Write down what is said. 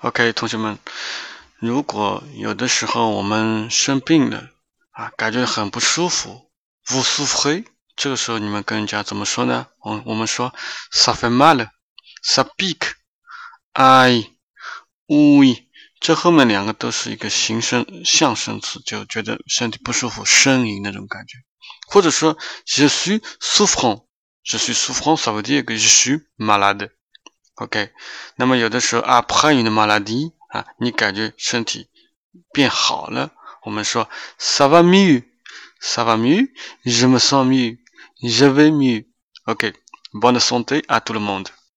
OK，同学们，如果有的时候我们生病了啊，感觉很不舒服，不舒服，这个时候你们跟人家怎么说呢？我我们说 “ça fait mal”，“ça pique”，“ai”，“oui”，这后面两个都是一个形声象声词，就觉得身体不舒服，呻吟那种感觉。或者说 “je suis souffrant”，“je suis souffrant”，ça veut dire que je suis malade。OK，那么有的时候啊，après une maladie 啊，你感觉身体变好了，我们说 ça va mieux，ça va mieux，je me sens mieux，je vais mieux。OK，bonne santé à tout le monde。